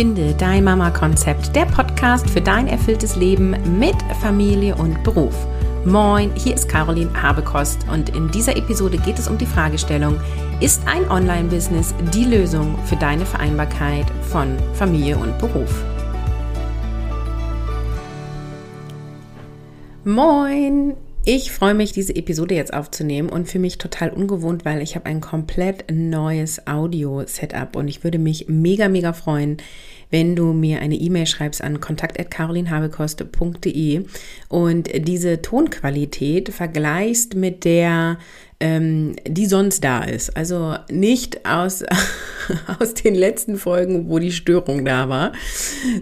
Finde dein Mama-Konzept, der Podcast für dein erfülltes Leben mit Familie und Beruf. Moin, hier ist Caroline Habekost und in dieser Episode geht es um die Fragestellung, ist ein Online-Business die Lösung für deine Vereinbarkeit von Familie und Beruf? Moin, ich freue mich, diese Episode jetzt aufzunehmen und für mich total ungewohnt, weil ich habe ein komplett neues Audio-Setup und ich würde mich mega, mega freuen, wenn du mir eine E-Mail schreibst an kontakt.carolinhabekost.de und diese Tonqualität vergleichst mit der ähm, die sonst da ist. Also nicht aus, aus den letzten Folgen, wo die Störung da war,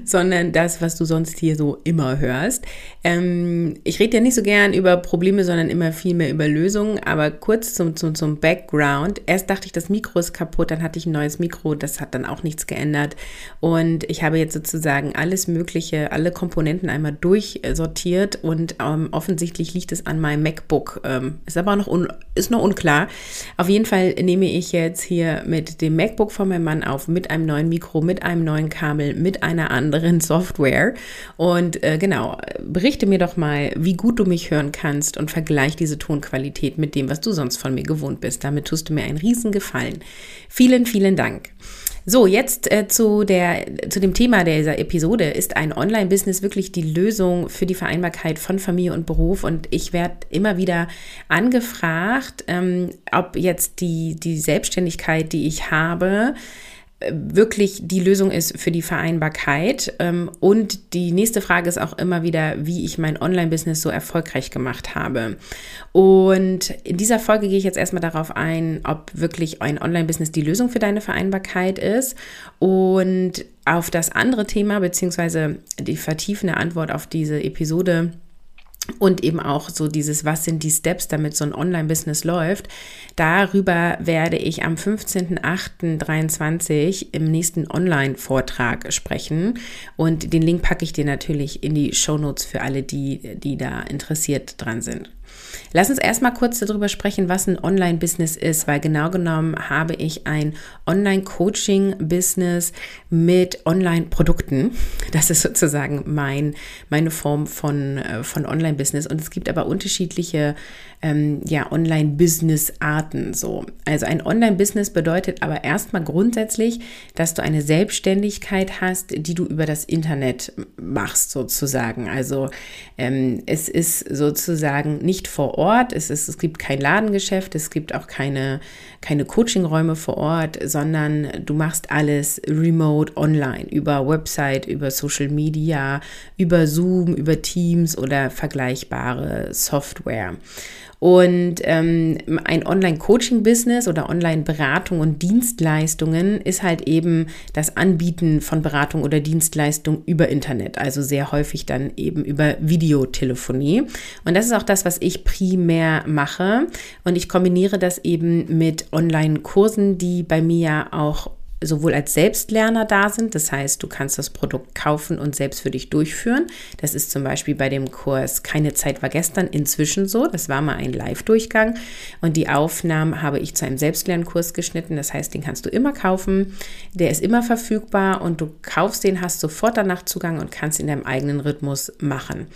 sondern das, was du sonst hier so immer hörst. Ähm, ich rede ja nicht so gern über Probleme, sondern immer viel mehr über Lösungen. Aber kurz zum, zum, zum Background. Erst dachte ich, das Mikro ist kaputt, dann hatte ich ein neues Mikro, das hat dann auch nichts geändert. Und ich habe jetzt sozusagen alles Mögliche, alle Komponenten einmal durchsortiert und ähm, offensichtlich liegt es an meinem MacBook. Ähm, ist aber noch un, ist ist noch unklar. Auf jeden Fall nehme ich jetzt hier mit dem MacBook von meinem Mann auf, mit einem neuen Mikro, mit einem neuen Kabel, mit einer anderen Software. Und äh, genau, berichte mir doch mal, wie gut du mich hören kannst und vergleich diese Tonqualität mit dem, was du sonst von mir gewohnt bist. Damit tust du mir einen riesen Gefallen. Vielen, vielen Dank. So, jetzt äh, zu, der, zu dem Thema dieser Episode. Ist ein Online-Business wirklich die Lösung für die Vereinbarkeit von Familie und Beruf? Und ich werde immer wieder angefragt, ähm, ob jetzt die, die Selbstständigkeit, die ich habe, wirklich die Lösung ist für die Vereinbarkeit. Ähm, und die nächste Frage ist auch immer wieder, wie ich mein Online-Business so erfolgreich gemacht habe. Und in dieser Folge gehe ich jetzt erstmal darauf ein, ob wirklich ein Online-Business die Lösung für deine Vereinbarkeit ist. Und auf das andere Thema, beziehungsweise die vertiefende Antwort auf diese Episode, und eben auch so dieses, was sind die Steps, damit so ein Online-Business läuft. Darüber werde ich am 15.08.23 im nächsten Online-Vortrag sprechen. Und den Link packe ich dir natürlich in die Show Notes für alle, die, die da interessiert dran sind. Lass uns erstmal kurz darüber sprechen, was ein Online-Business ist, weil genau genommen habe ich ein Online-Coaching-Business mit Online-Produkten. Das ist sozusagen mein, meine Form von, äh, von Online-Business. Und es gibt aber unterschiedliche ähm, ja, Online-Business-Arten. So. Also ein Online-Business bedeutet aber erstmal grundsätzlich, dass du eine Selbstständigkeit hast, die du über das Internet machst, sozusagen. Also ähm, es ist sozusagen nicht vor Ort, es, ist, es gibt kein Ladengeschäft, es gibt auch keine, keine Coachingräume vor Ort, sondern du machst alles remote online, über Website, über Social Media, über Zoom, über Teams oder vergleichbare Software. Und ähm, ein Online-Coaching-Business oder Online-Beratung und Dienstleistungen ist halt eben das Anbieten von Beratung oder Dienstleistung über Internet, also sehr häufig dann eben über Videotelefonie. Und das ist auch das, was ich primär mache. Und ich kombiniere das eben mit Online-Kursen, die bei mir auch sowohl als Selbstlerner da sind. Das heißt, du kannst das Produkt kaufen und selbst für dich durchführen. Das ist zum Beispiel bei dem Kurs Keine Zeit war gestern inzwischen so. Das war mal ein Live-Durchgang und die Aufnahmen habe ich zu einem Selbstlernkurs geschnitten. Das heißt, den kannst du immer kaufen. Der ist immer verfügbar und du kaufst den, hast sofort danach Zugang und kannst in deinem eigenen Rhythmus machen.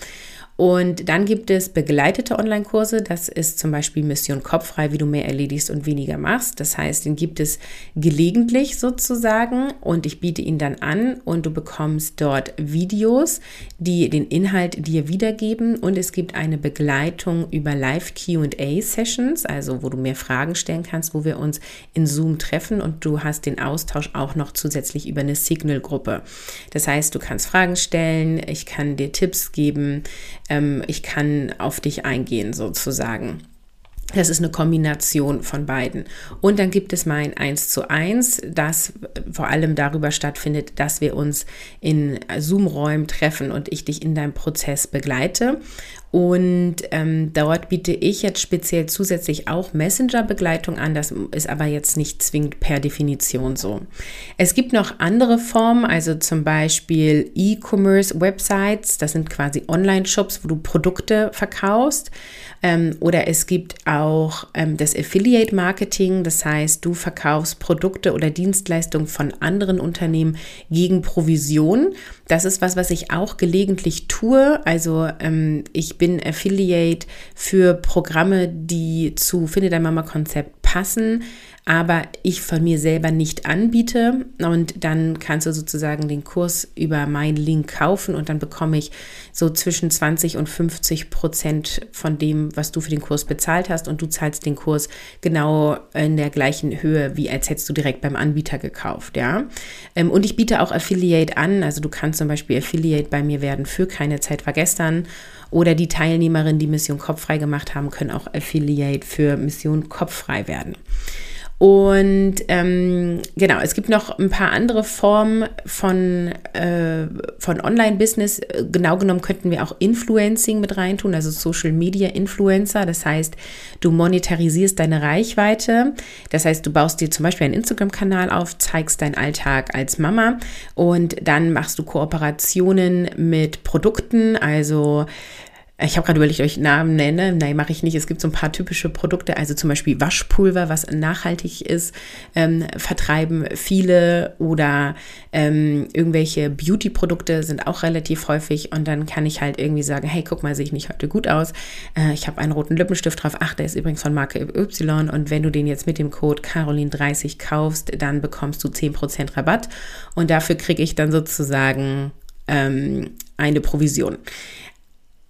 Und dann gibt es begleitete Online-Kurse. Das ist zum Beispiel Mission Kopffrei, wie du mehr erledigst und weniger machst. Das heißt, den gibt es gelegentlich sozusagen und ich biete ihn dann an und du bekommst dort Videos, die den Inhalt dir wiedergeben und es gibt eine Begleitung über Live Q&A-Sessions, also wo du mehr Fragen stellen kannst, wo wir uns in Zoom treffen und du hast den Austausch auch noch zusätzlich über eine Signal-Gruppe. Das heißt, du kannst Fragen stellen, ich kann dir Tipps geben, ähm, ich kann auf dich eingehen sozusagen. Das ist eine Kombination von beiden. Und dann gibt es mein 1 zu 1, das vor allem darüber stattfindet, dass wir uns in Zoom-Räumen treffen und ich dich in deinem Prozess begleite. Und ähm, dort biete ich jetzt speziell zusätzlich auch Messenger-Begleitung an. Das ist aber jetzt nicht zwingend per Definition so. Es gibt noch andere Formen, also zum Beispiel E-Commerce-Websites. Das sind quasi Online-Shops, wo du Produkte verkaufst. Ähm, oder es gibt auch ähm, das Affiliate-Marketing. Das heißt, du verkaufst Produkte oder Dienstleistungen von anderen Unternehmen gegen Provision. Das ist was, was ich auch gelegentlich tue. Also ähm, ich bin Affiliate für Programme, die zu Finde dein Mama Konzept passen aber ich von mir selber nicht anbiete. Und dann kannst du sozusagen den Kurs über meinen Link kaufen und dann bekomme ich so zwischen 20 und 50 Prozent von dem, was du für den Kurs bezahlt hast. Und du zahlst den Kurs genau in der gleichen Höhe, wie als hättest du direkt beim Anbieter gekauft. Ja? Ähm, und ich biete auch Affiliate an. Also du kannst zum Beispiel Affiliate bei mir werden für keine Zeit war gestern. Oder die Teilnehmerinnen, die Mission Kopffrei gemacht haben, können auch Affiliate für Mission Kopffrei werden. Und ähm, genau, es gibt noch ein paar andere Formen von, äh, von Online-Business. Genau genommen könnten wir auch Influencing mit reintun, also Social Media Influencer. Das heißt, du monetarisierst deine Reichweite. Das heißt, du baust dir zum Beispiel einen Instagram-Kanal auf, zeigst deinen Alltag als Mama und dann machst du Kooperationen mit Produkten, also ich habe gerade überlegt, ich Namen nenne. Nein, mache ich nicht. Es gibt so ein paar typische Produkte, also zum Beispiel Waschpulver, was nachhaltig ist, ähm, vertreiben viele oder ähm, irgendwelche Beauty-Produkte sind auch relativ häufig und dann kann ich halt irgendwie sagen, hey, guck mal, sehe ich nicht heute gut aus. Äh, ich habe einen roten Lippenstift drauf. Ach, der ist übrigens von Marke Y und wenn du den jetzt mit dem Code Caroline30 kaufst, dann bekommst du 10% Rabatt und dafür kriege ich dann sozusagen ähm, eine Provision.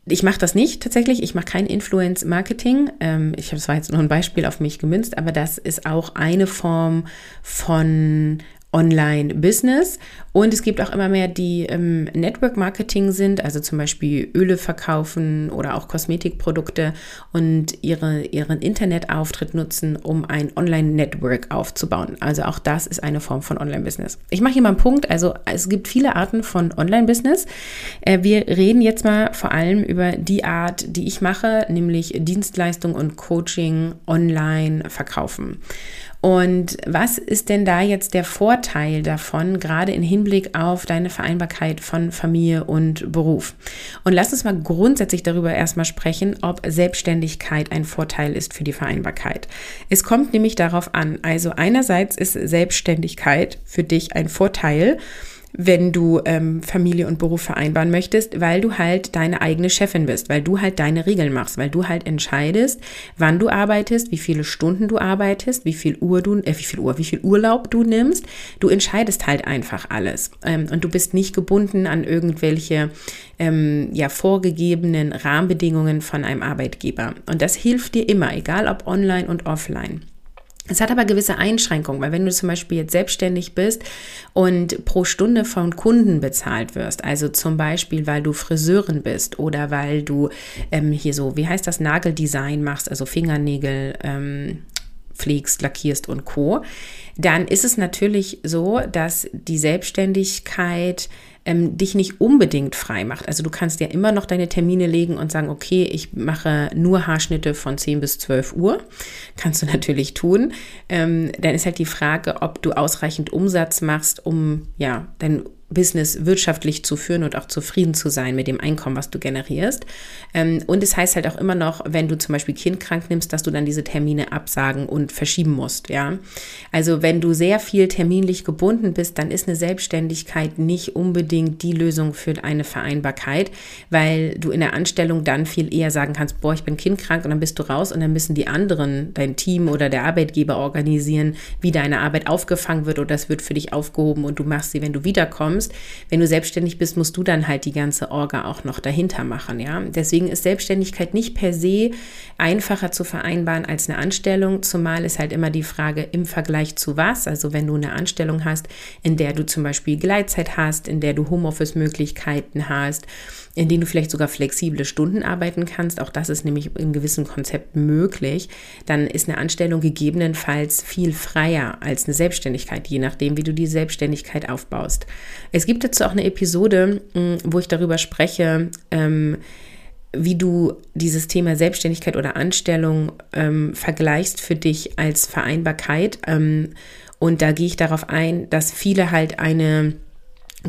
Ich mache das nicht tatsächlich. Ich mache kein Influence-Marketing. Ähm, ich habe zwar jetzt nur ein Beispiel auf mich gemünzt, aber das ist auch eine Form von Online-Business. Und es gibt auch immer mehr, die im Network-Marketing sind, also zum Beispiel Öle verkaufen oder auch Kosmetikprodukte und ihre, ihren Internetauftritt nutzen, um ein Online-Network aufzubauen. Also auch das ist eine Form von Online-Business. Ich mache hier mal einen Punkt. Also es gibt viele Arten von Online-Business. Äh, wir reden jetzt mal vor allem über die Art, die ich mache, nämlich Dienstleistung und Coaching online verkaufen. Und was ist denn da jetzt der Vorteil davon, gerade im Hinblick auf deine Vereinbarkeit von Familie und Beruf? Und lass uns mal grundsätzlich darüber erstmal sprechen, ob Selbstständigkeit ein Vorteil ist für die Vereinbarkeit. Es kommt nämlich darauf an, also einerseits ist Selbstständigkeit für dich ein Vorteil, wenn du ähm, Familie und Beruf vereinbaren möchtest, weil du halt deine eigene Chefin bist, weil du halt deine Regeln machst, weil du halt entscheidest, wann du arbeitest, wie viele Stunden du arbeitest, wie viel Uhr du, äh, wie viel Uhr, wie viel Urlaub du nimmst. Du entscheidest halt einfach alles ähm, und du bist nicht gebunden an irgendwelche ähm, ja vorgegebenen Rahmenbedingungen von einem Arbeitgeber. Und das hilft dir immer, egal ob online und offline. Es hat aber gewisse Einschränkungen, weil wenn du zum Beispiel jetzt selbstständig bist und pro Stunde von Kunden bezahlt wirst, also zum Beispiel, weil du Friseurin bist oder weil du ähm, hier so, wie heißt das, Nageldesign machst, also Fingernägel ähm, pflegst, lackierst und co., dann ist es natürlich so, dass die Selbstständigkeit ähm, dich nicht unbedingt frei macht. Also du kannst ja immer noch deine Termine legen und sagen, okay, ich mache nur Haarschnitte von 10 bis 12 Uhr. Kannst du natürlich tun. Ähm, dann ist halt die Frage, ob du ausreichend Umsatz machst, um ja dein Business wirtschaftlich zu führen und auch zufrieden zu sein mit dem Einkommen, was du generierst. Ähm, und es heißt halt auch immer noch, wenn du zum Beispiel Kind krank nimmst, dass du dann diese Termine absagen und verschieben musst, ja. Also wenn du sehr viel terminlich gebunden bist, dann ist eine Selbstständigkeit nicht unbedingt die Lösung für eine Vereinbarkeit, weil du in der Anstellung dann viel eher sagen kannst, boah, ich bin kindkrank und dann bist du raus und dann müssen die anderen, dein Team oder der Arbeitgeber organisieren, wie deine Arbeit aufgefangen wird oder das wird für dich aufgehoben und du machst sie, wenn du wiederkommst bekommst. Wenn du selbstständig bist, musst du dann halt die ganze Orga auch noch dahinter machen, ja. Deswegen ist Selbstständigkeit nicht per se einfacher zu vereinbaren als eine Anstellung, zumal ist halt immer die Frage im Vergleich zu was. Also wenn du eine Anstellung hast, in der du zum Beispiel Gleitzeit hast, in der du Homeoffice-Möglichkeiten hast, in denen du vielleicht sogar flexible Stunden arbeiten kannst, auch das ist nämlich in gewissen Konzepten möglich, dann ist eine Anstellung gegebenenfalls viel freier als eine Selbstständigkeit, je nachdem, wie du die Selbstständigkeit aufbaust. Es gibt dazu auch eine Episode, mm, wo ich darüber spreche, ähm, wie du dieses Thema Selbstständigkeit oder Anstellung ähm, vergleichst für dich als Vereinbarkeit. Ähm, und da gehe ich darauf ein, dass viele halt eine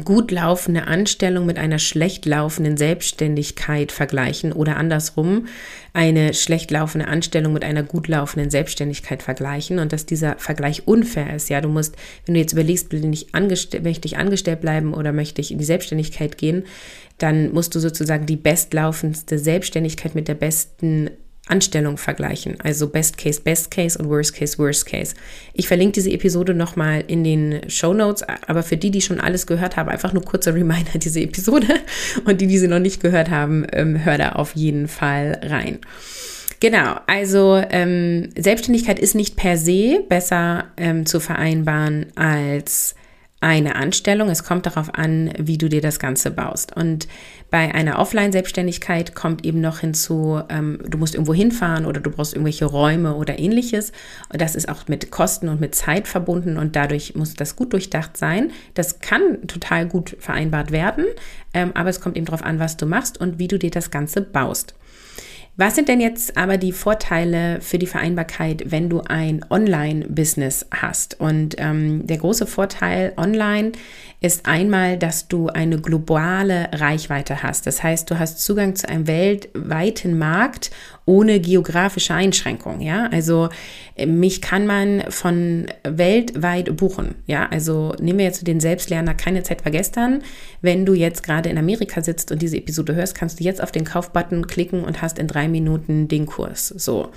gut laufende Anstellung mit einer schlecht laufenden Selbstständigkeit vergleichen oder andersrum eine schlecht laufende Anstellung mit einer gut laufenden Selbstständigkeit vergleichen und dass dieser Vergleich unfair ist. Ja, du musst, wenn du jetzt überlegst, will ich möchte ich angestellt bleiben oder möchte ich in die Selbstständigkeit gehen, dann musst du sozusagen die bestlaufendste Selbstständigkeit mit der besten Anstellung vergleichen. Also Best Case, Best Case und Worst Case, Worst Case. Ich verlinke diese Episode nochmal in den Show Notes, aber für die, die schon alles gehört haben, einfach nur kurzer Reminder, diese Episode. Und die, die sie noch nicht gehört haben, ähm, hör da auf jeden Fall rein. Genau, also ähm, Selbstständigkeit ist nicht per se besser ähm, zu vereinbaren als eine Anstellung. Es kommt darauf an, wie du dir das Ganze baust. Und bei einer Offline-Selbstständigkeit kommt eben noch hinzu, ähm, du musst irgendwo hinfahren oder du brauchst irgendwelche Räume oder ähnliches. Und das ist auch mit Kosten und mit Zeit verbunden und dadurch muss das gut durchdacht sein. Das kann total gut vereinbart werden, ähm, aber es kommt eben darauf an, was du machst und wie du dir das Ganze baust. Was sind denn jetzt aber die Vorteile für die Vereinbarkeit, wenn du ein Online-Business hast? Und ähm, der große Vorteil online ist einmal, dass du eine globale Reichweite hast. Das heißt, du hast Zugang zu einem weltweiten Markt ohne geografische Einschränkung. Ja, also äh, mich kann man von weltweit buchen. Ja, also nehmen wir jetzt den Selbstlerner keine Zeit vergestern. Wenn du jetzt gerade in Amerika sitzt und diese Episode hörst, kannst du jetzt auf den Kaufbutton klicken und hast in drei Minuten den Kurs. So.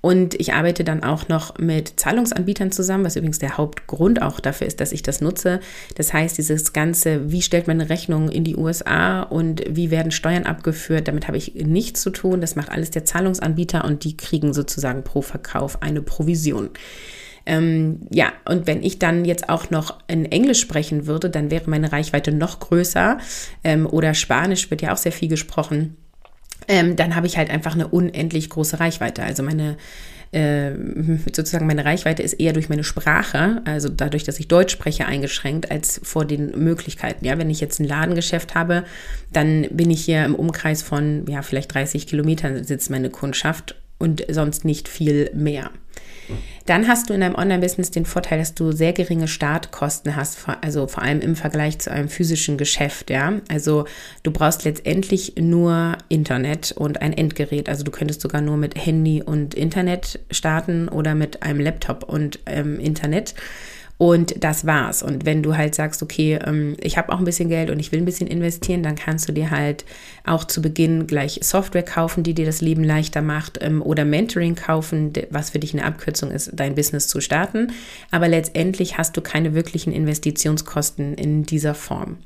Und ich arbeite dann auch noch mit Zahlungsanbietern zusammen, was übrigens der Hauptgrund auch dafür ist, dass ich das nutze. Das heißt, dieses ganze, wie stellt man eine Rechnung in die USA und wie werden Steuern abgeführt, damit habe ich nichts zu tun. Das macht alles der Zahlungsanbieter und die kriegen sozusagen pro Verkauf eine Provision. Ähm, ja, und wenn ich dann jetzt auch noch in Englisch sprechen würde, dann wäre meine Reichweite noch größer. Ähm, oder Spanisch wird ja auch sehr viel gesprochen. Ähm, dann habe ich halt einfach eine unendlich große Reichweite. Also meine äh, sozusagen meine Reichweite ist eher durch meine Sprache, also dadurch, dass ich Deutsch spreche, eingeschränkt, als vor den Möglichkeiten. Ja, wenn ich jetzt ein Ladengeschäft habe, dann bin ich hier im Umkreis von, ja, vielleicht 30 Kilometern sitzt meine Kundschaft und sonst nicht viel mehr. Dann hast du in deinem Online-Business den Vorteil, dass du sehr geringe Startkosten hast, also vor allem im Vergleich zu einem physischen Geschäft, ja. Also du brauchst letztendlich nur Internet und ein Endgerät. Also du könntest sogar nur mit Handy und Internet starten oder mit einem Laptop und ähm, Internet. Und das war's. Und wenn du halt sagst, okay, ähm, ich habe auch ein bisschen Geld und ich will ein bisschen investieren, dann kannst du dir halt auch zu Beginn gleich Software kaufen, die dir das Leben leichter macht ähm, oder Mentoring kaufen, was für dich eine Abkürzung ist, dein Business zu starten. Aber letztendlich hast du keine wirklichen Investitionskosten in dieser Form.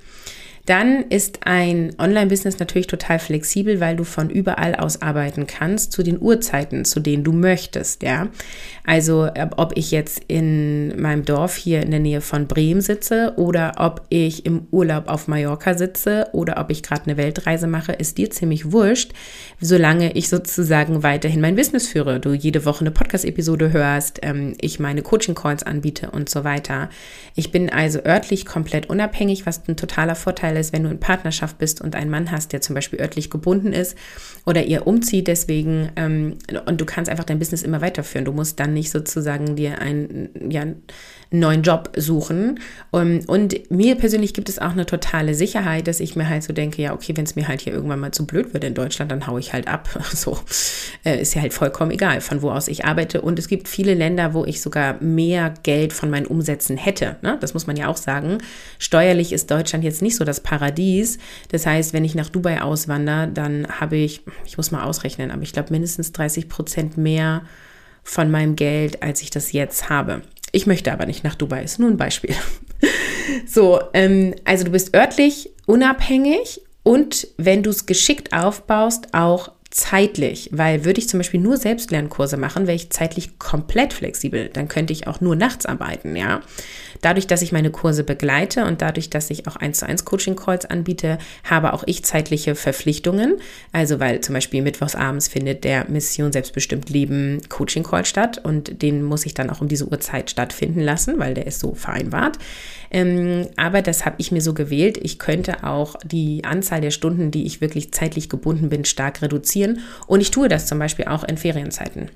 Dann ist ein Online-Business natürlich total flexibel, weil du von überall aus arbeiten kannst, zu den Uhrzeiten, zu denen du möchtest, ja. Also, ob ich jetzt in meinem Dorf hier in der Nähe von Bremen sitze oder ob ich im Urlaub auf Mallorca sitze oder ob ich gerade eine Weltreise mache, ist dir ziemlich wurscht, solange ich sozusagen weiterhin mein Business führe. Du jede Woche eine Podcast-Episode hörst, ähm, ich meine Coaching-Calls anbiete und so weiter. Ich bin also örtlich komplett unabhängig, was ein totaler Vorteil Vorteil ist, wenn du in Partnerschaft bist und einen Mann hast, der zum Beispiel örtlich gebunden ist oder ihr umzieht deswegen ähm, und du kannst einfach dein Business immer weiterführen. Du musst dann nicht sozusagen dir einen, ja, neuen Job suchen. Und, und mir persönlich gibt es auch eine totale Sicherheit, dass ich mir halt so denke, ja, okay, wenn es mir halt hier irgendwann mal zu blöd wird in Deutschland, dann haue ich halt ab. So äh, ist ja halt vollkommen egal, von wo aus ich arbeite. Und es gibt viele Länder, wo ich sogar mehr Geld von meinen Umsätzen hätte. Ne? Das muss man ja auch sagen. Steuerlich ist Deutschland jetzt nicht so das Paradies. Das heißt, wenn ich nach Dubai auswandere, dann habe ich, ich muss mal ausrechnen, aber ich glaube mindestens 30 Prozent mehr von meinem Geld, als ich das jetzt habe. Ich möchte aber nicht nach Dubai, ist nur ein Beispiel. so, ähm, also du bist örtlich unabhängig und wenn du es geschickt aufbaust, auch zeitlich, weil würde ich zum Beispiel nur Selbstlernkurse machen, wäre ich zeitlich komplett flexibel. Dann könnte ich auch nur nachts arbeiten, ja. Dadurch, dass ich meine Kurse begleite und dadurch, dass ich auch eins zu eins Coaching Calls anbiete, habe auch ich zeitliche Verpflichtungen. Also, weil zum Beispiel mittwochs abends findet der Mission Selbstbestimmt Leben Coaching Call statt und den muss ich dann auch um diese Uhrzeit stattfinden lassen, weil der ist so vereinbart. Ähm, aber das habe ich mir so gewählt. Ich könnte auch die Anzahl der Stunden, die ich wirklich zeitlich gebunden bin, stark reduzieren. Und ich tue das zum Beispiel auch in Ferienzeiten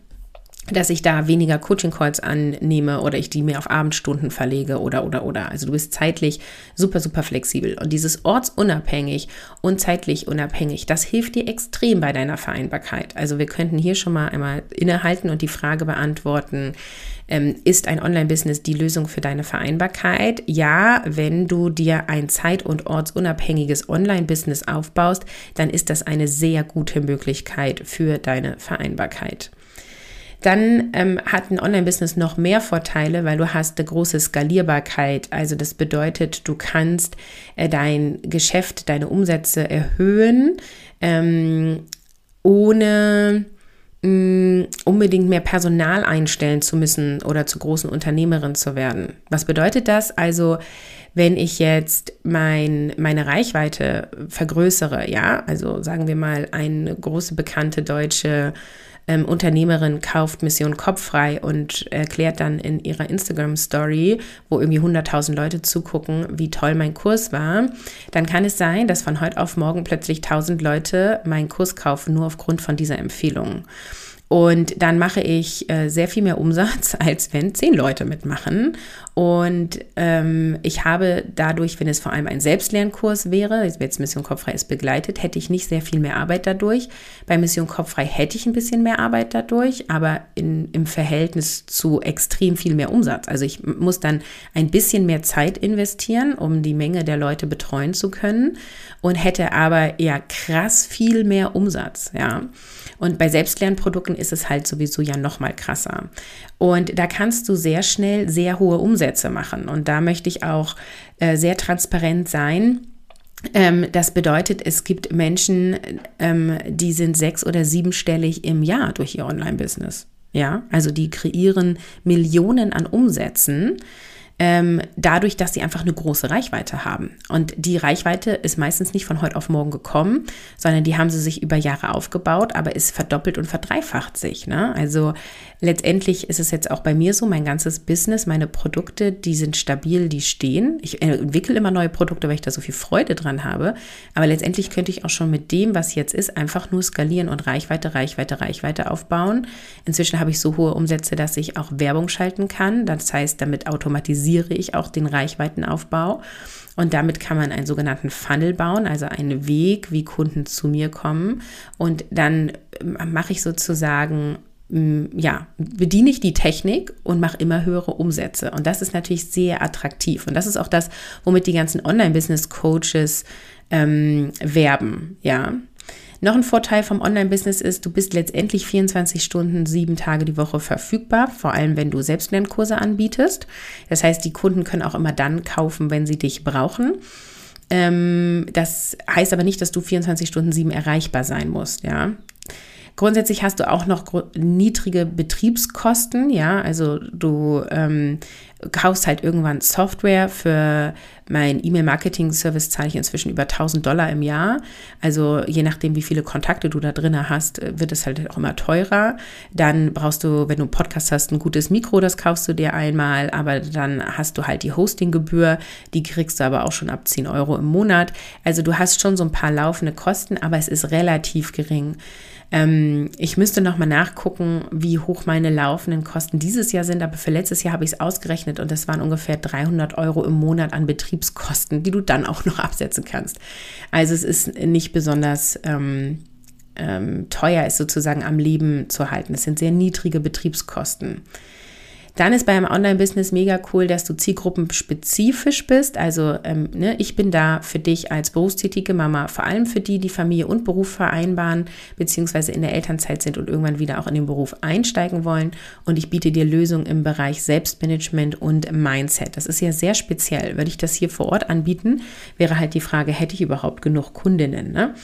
dass ich da weniger Coaching-Calls annehme oder ich die mehr auf Abendstunden verlege oder, oder, oder. Also du bist zeitlich super, super flexibel. Und dieses ortsunabhängig und zeitlich unabhängig, das hilft dir extrem bei deiner Vereinbarkeit. Also wir könnten hier schon mal einmal innehalten und die Frage beantworten, ähm, ist ein Online-Business die Lösung für deine Vereinbarkeit? Ja, wenn du dir ein zeit- und ortsunabhängiges Online-Business aufbaust, dann ist das eine sehr gute Möglichkeit für deine Vereinbarkeit. Dann ähm, hat ein Online-Business noch mehr Vorteile, weil du hast eine große Skalierbarkeit. Also das bedeutet, du kannst äh, dein Geschäft, deine Umsätze erhöhen, ähm, ohne mm, unbedingt mehr Personal einstellen zu müssen oder zu großen Unternehmerin zu werden. Was bedeutet das? Also wenn ich jetzt mein, meine Reichweite vergrößere, ja, also sagen wir mal eine große bekannte deutsche ähm, Unternehmerin kauft Mission Kopffrei und erklärt dann in ihrer Instagram-Story, wo irgendwie 100.000 Leute zugucken, wie toll mein Kurs war, dann kann es sein, dass von heute auf morgen plötzlich 1.000 Leute meinen Kurs kaufen, nur aufgrund von dieser Empfehlung. Und dann mache ich äh, sehr viel mehr Umsatz, als wenn zehn Leute mitmachen. Und ähm, ich habe dadurch, wenn es vor allem ein Selbstlernkurs wäre, jetzt Mission Kopffrei ist begleitet, hätte ich nicht sehr viel mehr Arbeit dadurch. Bei Mission Kopffrei hätte ich ein bisschen mehr Arbeit dadurch, aber in, im Verhältnis zu extrem viel mehr Umsatz. Also ich muss dann ein bisschen mehr Zeit investieren, um die Menge der Leute betreuen zu können und hätte aber ja krass viel mehr Umsatz, ja. Und bei Selbstlernprodukten ist es halt sowieso ja noch mal krasser. Und da kannst du sehr schnell sehr hohe Umsätze machen. Und da möchte ich auch äh, sehr transparent sein. Ähm, das bedeutet, es gibt Menschen, ähm, die sind sechs- oder siebenstellig im Jahr durch ihr Online-Business. Ja, also die kreieren Millionen an Umsätzen ähm, dadurch, dass sie einfach eine große Reichweite haben. Und die Reichweite ist meistens nicht von heute auf morgen gekommen, sondern die haben sie sich über Jahre aufgebaut, aber es verdoppelt und verdreifacht sich. Ne? Also letztendlich ist es jetzt auch bei mir so, mein ganzes Business, meine Produkte, die sind stabil, die stehen. Ich entwickle immer neue Produkte, weil ich da so viel Freude dran habe. Aber letztendlich könnte ich auch schon mit dem, was jetzt ist, einfach nur skalieren und Reichweite, Reichweite, Reichweite aufbauen. Inzwischen habe ich so hohe Umsätze, dass ich auch Werbung schalten kann. Das heißt, damit automatisiere ich auch den Reichweitenaufbau. Und damit kann man einen sogenannten Funnel bauen, also einen Weg, wie Kunden zu mir kommen. Und dann ähm, mache ich sozusagen ja, bediene ich die Technik und mache immer höhere Umsätze. Und das ist natürlich sehr attraktiv. Und das ist auch das, womit die ganzen Online-Business-Coaches ähm, werben, ja. Noch ein Vorteil vom Online-Business ist, du bist letztendlich 24 Stunden, sieben Tage die Woche verfügbar, vor allem wenn du Selbstlernkurse anbietest. Das heißt, die Kunden können auch immer dann kaufen, wenn sie dich brauchen. Ähm, das heißt aber nicht, dass du 24 Stunden sieben erreichbar sein musst, ja. Grundsätzlich hast du auch noch niedrige Betriebskosten, ja, also du ähm, kaufst halt irgendwann Software für mein E-Mail-Marketing-Service zahle ich inzwischen über 1000 Dollar im Jahr. Also je nachdem, wie viele Kontakte du da drin hast, wird es halt auch immer teurer. Dann brauchst du, wenn du einen Podcast hast, ein gutes Mikro, das kaufst du dir einmal, aber dann hast du halt die Hostinggebühr, die kriegst du aber auch schon ab 10 Euro im Monat. Also du hast schon so ein paar laufende Kosten, aber es ist relativ gering. Ähm, ich müsste nochmal nachgucken, wie hoch meine laufenden Kosten dieses Jahr sind, aber für letztes Jahr habe ich es ausgerechnet und das waren ungefähr 300 Euro im Monat an Betriebskosten, die du dann auch noch absetzen kannst. Also es ist nicht besonders ähm, ähm, teuer, ist sozusagen am Leben zu halten. Es sind sehr niedrige Betriebskosten. Dann ist beim Online-Business mega cool, dass du zielgruppenspezifisch bist. Also ähm, ne, ich bin da für dich als berufstätige Mama, vor allem für die, die Familie und Beruf vereinbaren, beziehungsweise in der Elternzeit sind und irgendwann wieder auch in den Beruf einsteigen wollen. Und ich biete dir Lösungen im Bereich Selbstmanagement und Mindset. Das ist ja sehr speziell. Würde ich das hier vor Ort anbieten, wäre halt die Frage, hätte ich überhaupt genug Kundinnen? Ne?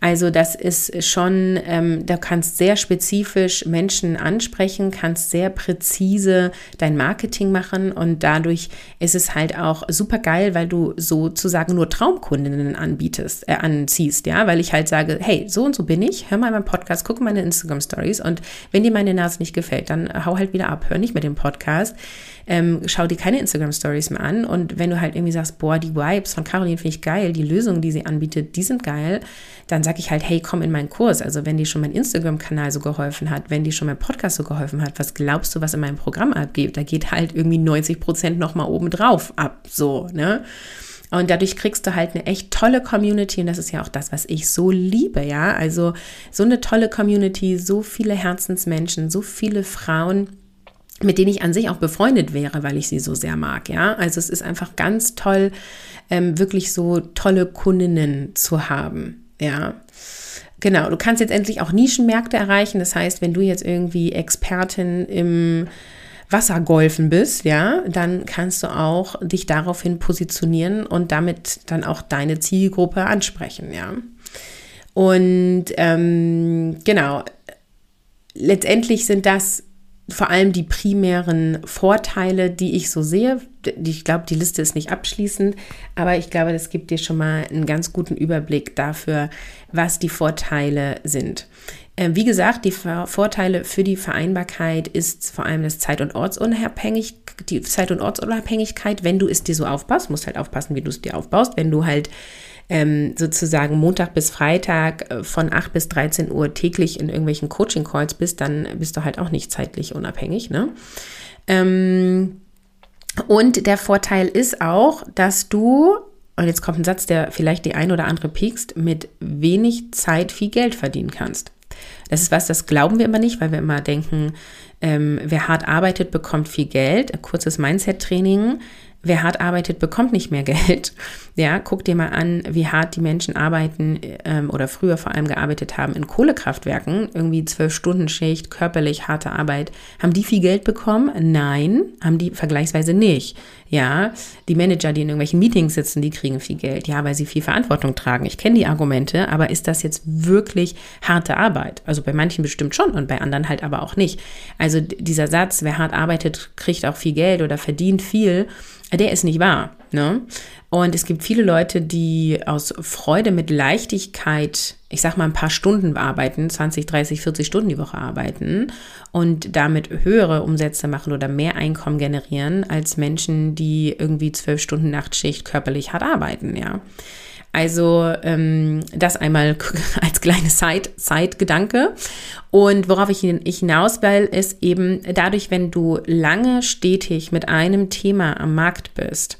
Also das ist schon, ähm, da kannst sehr spezifisch Menschen ansprechen, kannst sehr präzise dein Marketing machen und dadurch ist es halt auch super geil, weil du sozusagen nur Traumkundinnen anbietest, äh, anziehst, ja, weil ich halt sage, hey, so und so bin ich, hör mal meinen Podcast, guck meine Instagram Stories und wenn dir meine Nase nicht gefällt, dann hau halt wieder ab, hör nicht mit dem Podcast ähm, schau dir keine Instagram Stories mehr an. Und wenn du halt irgendwie sagst, boah, die Vibes von Caroline finde ich geil, die Lösungen, die sie anbietet, die sind geil, dann sage ich halt, hey, komm in meinen Kurs. Also wenn dir schon mein Instagram-Kanal so geholfen hat, wenn dir schon mein Podcast so geholfen hat, was glaubst du, was in meinem Programm abgeht? Da geht halt irgendwie 90 Prozent nochmal oben drauf ab, so, ne? Und dadurch kriegst du halt eine echt tolle Community und das ist ja auch das, was ich so liebe, ja. Also so eine tolle Community, so viele Herzensmenschen, so viele Frauen, mit denen ich an sich auch befreundet wäre, weil ich sie so sehr mag. Ja, also es ist einfach ganz toll, ähm, wirklich so tolle Kundinnen zu haben. Ja. Genau, du kannst jetzt endlich auch Nischenmärkte erreichen. Das heißt, wenn du jetzt irgendwie Expertin im Wassergolfen bist, ja, dann kannst du auch dich daraufhin positionieren und damit dann auch deine Zielgruppe ansprechen, ja. Und ähm, genau, letztendlich sind das vor allem die primären Vorteile, die ich so sehe. Ich glaube, die Liste ist nicht abschließend, aber ich glaube, das gibt dir schon mal einen ganz guten Überblick dafür, was die Vorteile sind. Ähm, wie gesagt, die Vorteile für die Vereinbarkeit ist vor allem das Zeit- und Ortsunabhängig, die Zeit- und Ortsunabhängigkeit, wenn du es dir so aufbaust, musst halt aufpassen, wie du es dir aufbaust. Wenn du halt ähm, sozusagen Montag bis Freitag äh, von 8 bis 13 Uhr täglich in irgendwelchen Coaching-Calls bist, dann bist du halt auch nicht zeitlich unabhängig. Ne? Ähm, und der Vorteil ist auch, dass du, und jetzt kommt ein Satz, der vielleicht die ein oder andere piekst, mit wenig Zeit viel Geld verdienen kannst. Das ist was, das glauben wir immer nicht, weil wir immer denken, ähm, wer hart arbeitet, bekommt viel Geld. Ein kurzes Mindset-Training wer hart arbeitet, bekommt nicht mehr Geld. Ja, guck dir mal an, wie hart die Menschen arbeiten ähm, oder früher vor allem gearbeitet haben in Kohlekraftwerken. Irgendwie zwölf Stunden Schicht, körperlich harte Arbeit. Haben die viel Geld bekommen? Nein, haben die vergleichsweise nicht. Ja, die Manager, die in irgendwelchen Meetings sitzen, die kriegen viel Geld. Ja, weil sie viel Verantwortung tragen. Ich kenne die Argumente, aber ist das jetzt wirklich harte Arbeit? Also bei manchen bestimmt schon und bei anderen halt aber auch nicht. Also dieser Satz, wer hart arbeitet, kriegt auch viel Geld oder verdient viel der ist nicht wahr. Ne? Und es gibt viele Leute, die aus Freude mit Leichtigkeit, ich sag mal, ein paar Stunden arbeiten, 20, 30, 40 Stunden die Woche arbeiten und damit höhere Umsätze machen oder mehr Einkommen generieren als Menschen, die irgendwie zwölf Stunden Nachtschicht körperlich hart arbeiten, ja. Also ähm, das einmal als kleine Side-Gedanke. Und worauf ich hinaus will, ist eben dadurch, wenn du lange stetig mit einem Thema am Markt bist,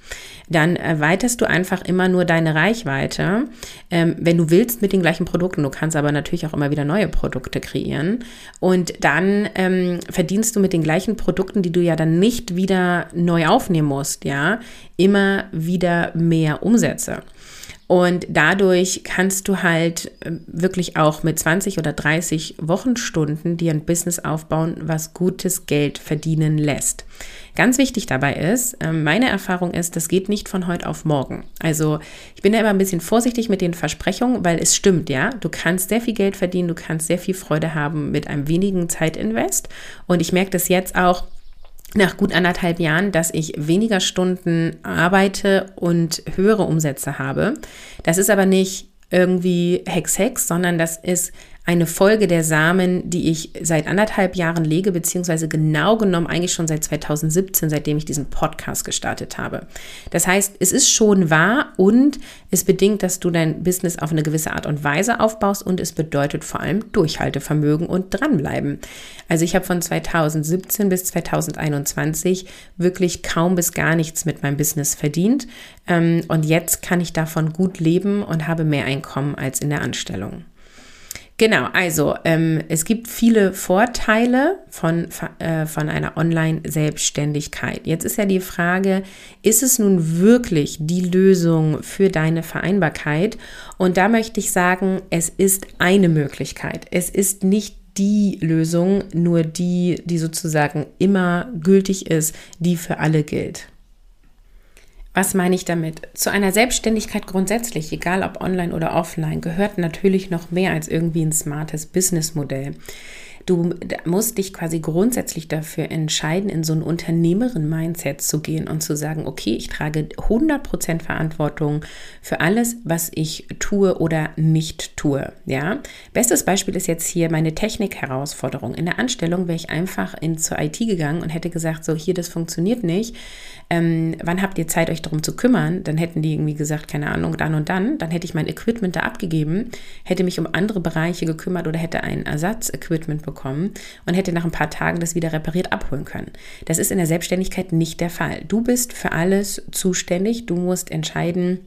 dann erweiterst du einfach immer nur deine Reichweite, ähm, wenn du willst, mit den gleichen Produkten. Du kannst aber natürlich auch immer wieder neue Produkte kreieren. Und dann ähm, verdienst du mit den gleichen Produkten, die du ja dann nicht wieder neu aufnehmen musst, ja, immer wieder mehr Umsätze. Und dadurch kannst du halt äh, wirklich auch mit 20 oder 30 Wochenstunden dir ein Business aufbauen, was gutes Geld verdienen lässt. Ganz wichtig dabei ist, ähm, meine Erfahrung ist, das geht nicht von heute auf morgen. Also ich bin da immer ein bisschen vorsichtig mit den Versprechungen, weil es stimmt, ja. Du kannst sehr viel Geld verdienen, du kannst sehr viel Freude haben mit einem wenigen Zeitinvest. Und ich merke das jetzt auch, nach gut anderthalb Jahren, dass ich weniger Stunden arbeite und höhere Umsätze habe. Das ist aber nicht irgendwie Hex-Hex, sondern das ist eine Folge der Samen, die ich seit anderthalb Jahren lege, beziehungsweise genau genommen eigentlich schon seit 2017, seitdem ich diesen Podcast gestartet habe. Das heißt, es ist schon wahr und es bedingt, dass du dein Business auf eine gewisse Art und Weise aufbaust und es bedeutet vor allem Durchhaltevermögen und dranbleiben. Also ich habe von 2017 bis 2021 wirklich kaum bis gar nichts mit meinem Business verdient ähm, und jetzt kann ich davon gut leben und habe mehr Einkommen als in der Anstellung. Genau, also ähm, es gibt viele Vorteile von, äh, von einer Online-Selbstständigkeit. Jetzt ist ja die Frage, ist es nun wirklich die Lösung für deine Vereinbarkeit? Und da möchte ich sagen, es ist eine Möglichkeit. Es ist nicht die Lösung, nur die, die sozusagen immer gültig ist, die für alle gilt. Was meine ich damit? Zu einer Selbstständigkeit grundsätzlich, egal ob online oder offline, gehört natürlich noch mehr als irgendwie ein smartes Businessmodell. Du musst dich quasi grundsätzlich dafür entscheiden, in so ein Unternehmerin-Mindset zu gehen und zu sagen, okay, ich trage 100% Verantwortung für alles, was ich tue oder nicht tue. Ja, bestes Beispiel ist jetzt hier meine Technik-Herausforderung. In der Anstellung wäre ich einfach in zur IT gegangen und hätte gesagt, so hier, das funktioniert nicht. Ähm, wann habt ihr Zeit, euch darum zu kümmern? Dann hätten die irgendwie gesagt, keine Ahnung, dann und dann. Dann hätte ich mein Equipment da abgegeben, hätte mich um andere Bereiche gekümmert oder hätte ein Ersatz-Equipment bekommen bekommen und hätte nach ein paar Tagen das wieder repariert abholen können. Das ist in der Selbstständigkeit nicht der Fall. Du bist für alles zuständig. Du musst entscheiden,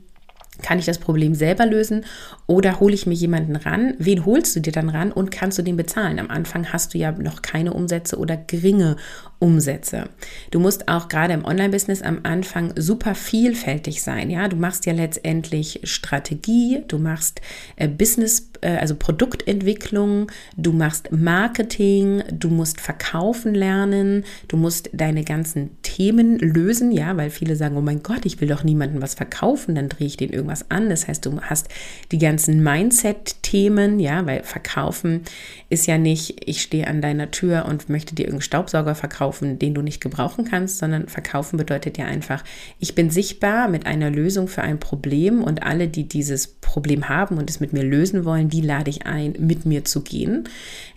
kann ich das Problem selber lösen oder hole ich mir jemanden ran? Wen holst du dir dann ran und kannst du den bezahlen? Am Anfang hast du ja noch keine Umsätze oder geringe Umsätze. Du musst auch gerade im Online-Business am Anfang super vielfältig sein. Ja, du machst ja letztendlich Strategie, du machst äh, Business, äh, also Produktentwicklung, du machst Marketing, du musst verkaufen lernen, du musst deine ganzen Themen lösen. Ja, weil viele sagen, oh mein Gott, ich will doch niemandem was verkaufen, dann drehe ich den irgendwas an. Das heißt, du hast die ganzen Mindset-Themen, ja, weil verkaufen ist ja nicht, ich stehe an deiner Tür und möchte dir irgendeinen Staubsauger verkaufen den du nicht gebrauchen kannst, sondern verkaufen bedeutet ja einfach, ich bin sichtbar mit einer Lösung für ein Problem und alle, die dieses Problem haben und es mit mir lösen wollen, die lade ich ein, mit mir zu gehen.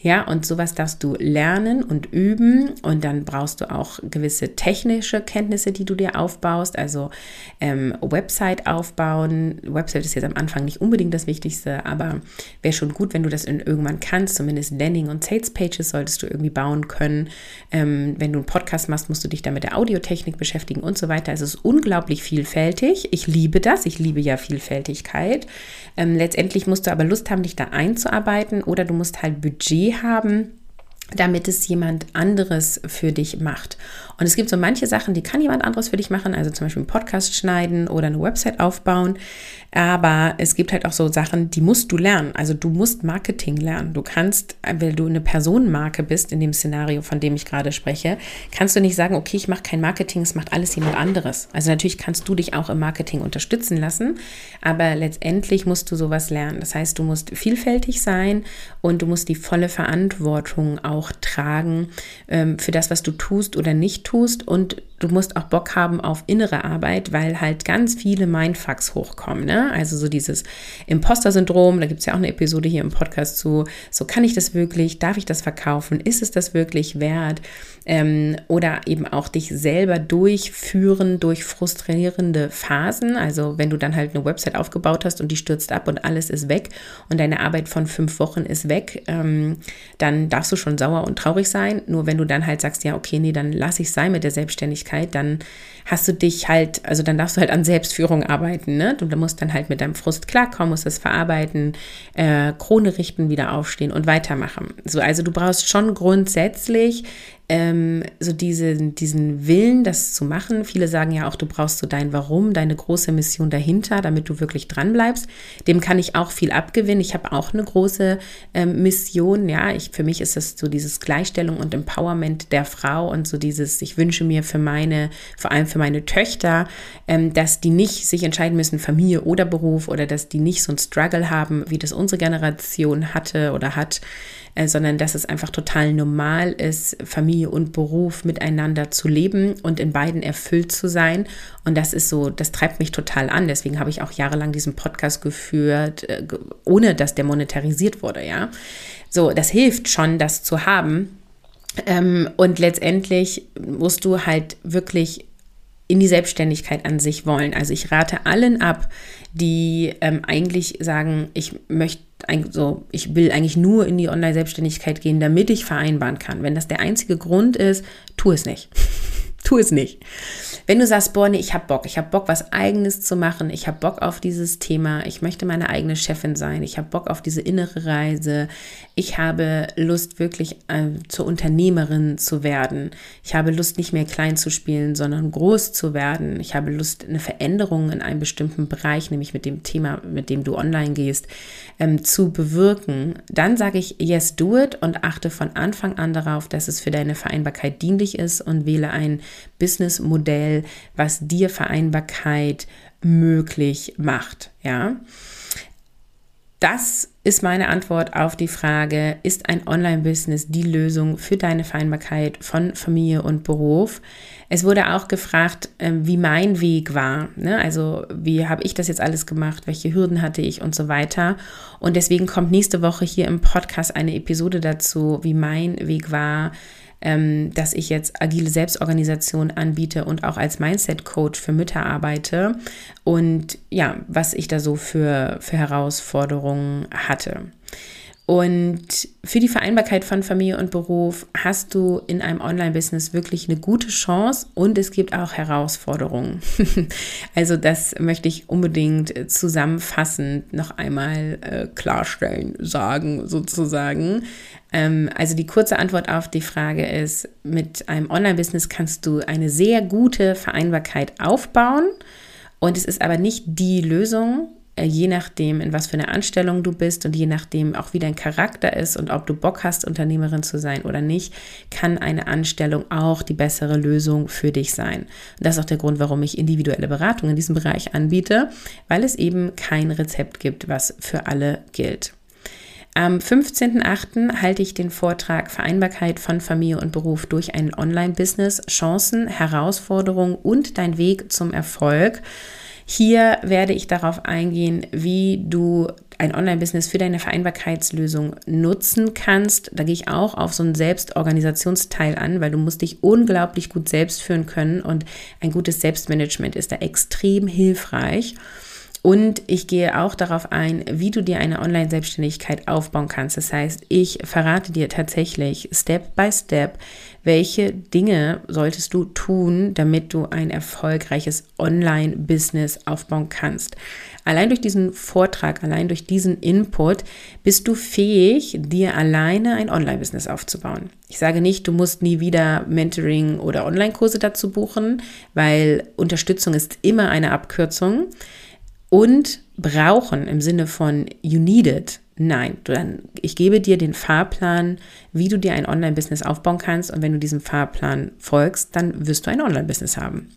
Ja, und sowas darfst du lernen und üben und dann brauchst du auch gewisse technische Kenntnisse, die du dir aufbaust, also ähm, Website aufbauen. Website ist jetzt am Anfang nicht unbedingt das Wichtigste, aber wäre schon gut, wenn du das in, irgendwann kannst. Zumindest Landing und Sales Pages solltest du irgendwie bauen können. Ähm, wenn du einen Podcast machst, musst du dich da mit der Audiotechnik beschäftigen und so weiter. Es ist unglaublich vielfältig. Ich liebe das. Ich liebe ja Vielfältigkeit. Ähm, letztendlich musst du aber Lust haben, dich da einzuarbeiten oder du musst halt Budget haben damit es jemand anderes für dich macht. Und es gibt so manche Sachen, die kann jemand anderes für dich machen, also zum Beispiel einen Podcast schneiden oder eine Website aufbauen. Aber es gibt halt auch so Sachen, die musst du lernen. Also du musst Marketing lernen. Du kannst, wenn du eine Personenmarke bist, in dem Szenario, von dem ich gerade spreche, kannst du nicht sagen, okay, ich mache kein Marketing, es macht alles jemand anderes. Also natürlich kannst du dich auch im Marketing unterstützen lassen, aber letztendlich musst du sowas lernen. Das heißt, du musst vielfältig sein und du musst die volle Verantwortung auch tragen ähm, für das, was du tust oder nicht tust. Und du musst auch Bock haben auf innere Arbeit, weil halt ganz viele Mindfucks hochkommen. Ne? Also so dieses Imposter-Syndrom, da gibt es ja auch eine Episode hier im Podcast zu, so kann ich das wirklich, darf ich das verkaufen, ist es das wirklich wert? Ähm, oder eben auch dich selber durchführen durch frustrierende Phasen. Also wenn du dann halt eine Website aufgebaut hast und die stürzt ab und alles ist weg und deine Arbeit von fünf Wochen ist weg, ähm, dann darfst du schon sauer und traurig sein. Nur wenn du dann halt sagst, ja, okay, nee, dann lass ich sein mit der Selbstständigkeit, dann hast du dich halt, also dann darfst du halt an Selbstführung arbeiten. Ne? Du musst dann halt mit deinem Frust klarkommen, musst es verarbeiten, äh, Krone richten, wieder aufstehen und weitermachen. So, also du brauchst schon grundsätzlich ähm, so diese, diesen Willen, das zu machen. Viele sagen ja auch, du brauchst so dein Warum, deine große Mission dahinter, damit du wirklich dran bleibst. Dem kann ich auch viel abgewinnen. Ich habe auch eine große ähm, Mission. Ja, ich, für mich ist das so dieses Gleichstellung und Empowerment der Frau und so dieses, ich wünsche mir für meine, vor allem für meine Töchter, ähm, dass die nicht sich entscheiden müssen, Familie oder Beruf oder dass die nicht so ein Struggle haben, wie das unsere Generation hatte oder hat äh, sondern dass es einfach total normal ist, Familie und Beruf miteinander zu leben und in beiden erfüllt zu sein. Und das ist so, das treibt mich total an. Deswegen habe ich auch jahrelang diesen Podcast geführt, äh, ohne dass der monetarisiert wurde, ja. So, das hilft schon, das zu haben. Ähm, und letztendlich musst du halt wirklich in die Selbstständigkeit an sich wollen. Also ich rate allen ab, die ähm, eigentlich sagen, ich möchte so, ich will eigentlich nur in die Online-Selbstständigkeit gehen, damit ich vereinbaren kann. Wenn das der einzige Grund ist, tu es nicht. Tu es nicht. Wenn du sagst, boah, nee, ich habe Bock, ich habe Bock, was eigenes zu machen, ich habe Bock auf dieses Thema, ich möchte meine eigene Chefin sein, ich habe Bock auf diese innere Reise, ich habe Lust, wirklich äh, zur Unternehmerin zu werden, ich habe Lust, nicht mehr klein zu spielen, sondern groß zu werden, ich habe Lust, eine Veränderung in einem bestimmten Bereich, nämlich mit dem Thema, mit dem du online gehst, ähm, zu bewirken, dann sage ich, yes, do it und achte von Anfang an darauf, dass es für deine Vereinbarkeit dienlich ist und wähle ein Businessmodell, was dir Vereinbarkeit möglich macht, ja. Das ist meine Antwort auf die Frage, ist ein Online-Business die Lösung für deine Vereinbarkeit von Familie und Beruf? Es wurde auch gefragt, ähm, wie mein Weg war. Ne? Also wie habe ich das jetzt alles gemacht? Welche Hürden hatte ich und so weiter? Und deswegen kommt nächste Woche hier im Podcast eine Episode dazu, wie mein Weg war, ähm, dass ich jetzt agile Selbstorganisation anbiete und auch als Mindset-Coach für Mütter arbeite und ja, was ich da so für, für Herausforderungen hatte. Und für die Vereinbarkeit von Familie und Beruf hast du in einem Online-Business wirklich eine gute Chance und es gibt auch Herausforderungen. also das möchte ich unbedingt zusammenfassend noch einmal äh, klarstellen, sagen sozusagen. Ähm, also die kurze Antwort auf die Frage ist, mit einem Online-Business kannst du eine sehr gute Vereinbarkeit aufbauen und es ist aber nicht die Lösung äh, je nachdem, in was für eine Anstellung du bist und je nachdem auch wie dein Charakter ist und ob du Bock hast, Unternehmerin zu sein oder nicht, kann eine Anstellung auch die bessere Lösung für dich sein. Und das ist auch der Grund, warum ich individuelle Beratung in diesem Bereich anbiete, weil es eben kein Rezept gibt, was für alle gilt. Am 15.08. halte ich den Vortrag Vereinbarkeit von Familie und Beruf durch ein Online-Business, Chancen, Herausforderungen und dein Weg zum Erfolg. Hier werde ich darauf eingehen, wie du ein Online-Business für deine Vereinbarkeitslösung nutzen kannst. Da gehe ich auch auf so einen Selbstorganisationsteil an, weil du musst dich unglaublich gut selbst führen können und ein gutes Selbstmanagement ist da extrem hilfreich. Und ich gehe auch darauf ein, wie du dir eine Online-Selbstständigkeit aufbauen kannst. Das heißt, ich verrate dir tatsächlich Step by Step, welche Dinge solltest du tun, damit du ein erfolgreiches Online-Business aufbauen kannst. Allein durch diesen Vortrag, allein durch diesen Input bist du fähig, dir alleine ein Online-Business aufzubauen. Ich sage nicht, du musst nie wieder Mentoring oder Online-Kurse dazu buchen, weil Unterstützung ist immer eine Abkürzung und brauchen im Sinne von you need it. Nein, dann, ich gebe dir den Fahrplan, wie du dir ein Online-Business aufbauen kannst. Und wenn du diesem Fahrplan folgst, dann wirst du ein Online-Business haben.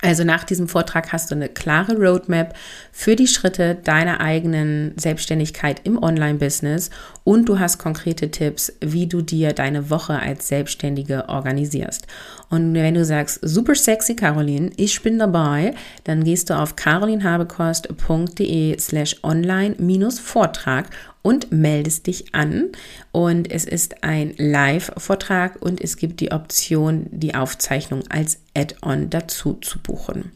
Also nach diesem Vortrag hast du eine klare Roadmap für die Schritte deiner eigenen Selbstständigkeit im Online-Business und du hast konkrete Tipps, wie du dir deine Woche als Selbstständige organisierst. Und wenn du sagst, super sexy Caroline, ich bin dabei, dann gehst du auf carolinhabekost.de slash online-vortrag und meldest dich an. Und es ist ein Live-Vortrag und es gibt die Option, die Aufzeichnung als Add-on dazu zu buchen.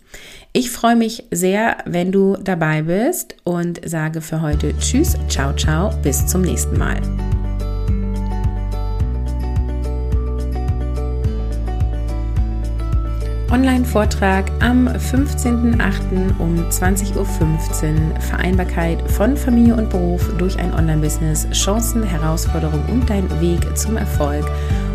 Ich freue mich sehr, wenn du dabei bist und sage für heute Tschüss, ciao, ciao, bis zum nächsten Mal. Online-Vortrag am 15.08. um 20.15 Uhr. Vereinbarkeit von Familie und Beruf durch ein Online-Business, Chancen, Herausforderungen und dein Weg zum Erfolg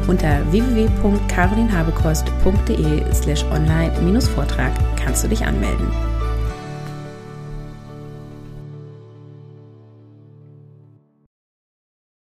unter www.carolinhabekost.de slash online-vortrag kannst du dich anmelden.